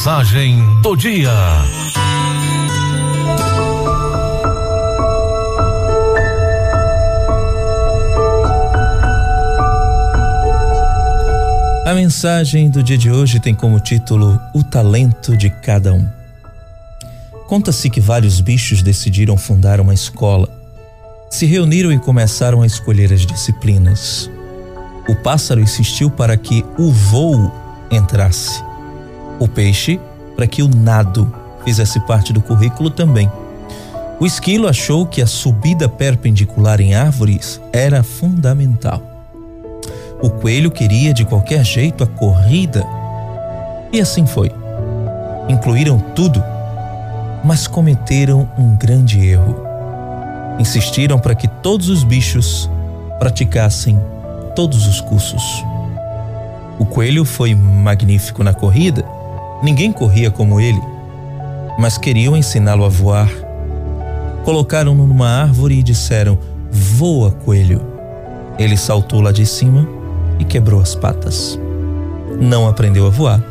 Mensagem do dia. A mensagem do dia de hoje tem como título O Talento de Cada Um. Conta-se que vários bichos decidiram fundar uma escola. Se reuniram e começaram a escolher as disciplinas. O pássaro insistiu para que o voo entrasse. O peixe para que o nado fizesse parte do currículo também. O esquilo achou que a subida perpendicular em árvores era fundamental. O coelho queria de qualquer jeito a corrida. E assim foi. Incluíram tudo, mas cometeram um grande erro. Insistiram para que todos os bichos praticassem todos os cursos. O coelho foi magnífico na corrida, ninguém corria como ele, mas queriam ensiná-lo a voar. Colocaram-no numa árvore e disseram: Voa, coelho. Ele saltou lá de cima e quebrou as patas. Não aprendeu a voar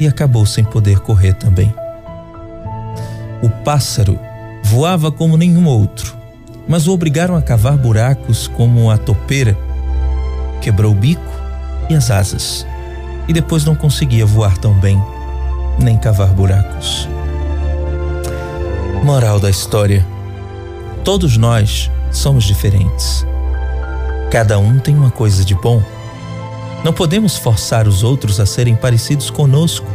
e acabou sem poder correr também. O pássaro voava como nenhum outro, mas o obrigaram a cavar buracos como a topeira. Quebrou o bico e as asas, e depois não conseguia voar tão bem, nem cavar buracos. Moral da história: todos nós somos diferentes. Cada um tem uma coisa de bom não podemos forçar os outros a serem parecidos conosco,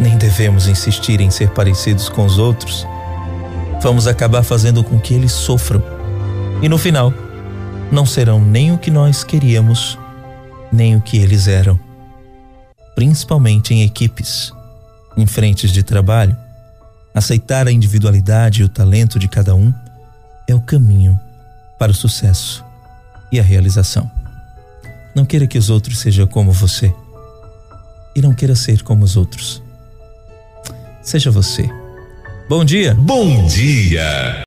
nem devemos insistir em ser parecidos com os outros. Vamos acabar fazendo com que eles sofram e no final não serão nem o que nós queríamos, nem o que eles eram. Principalmente em equipes, em frentes de trabalho, aceitar a individualidade e o talento de cada um é o caminho para o sucesso e a realização. Não queira que os outros sejam como você. E não queira ser como os outros. Seja você. Bom dia. Bom dia.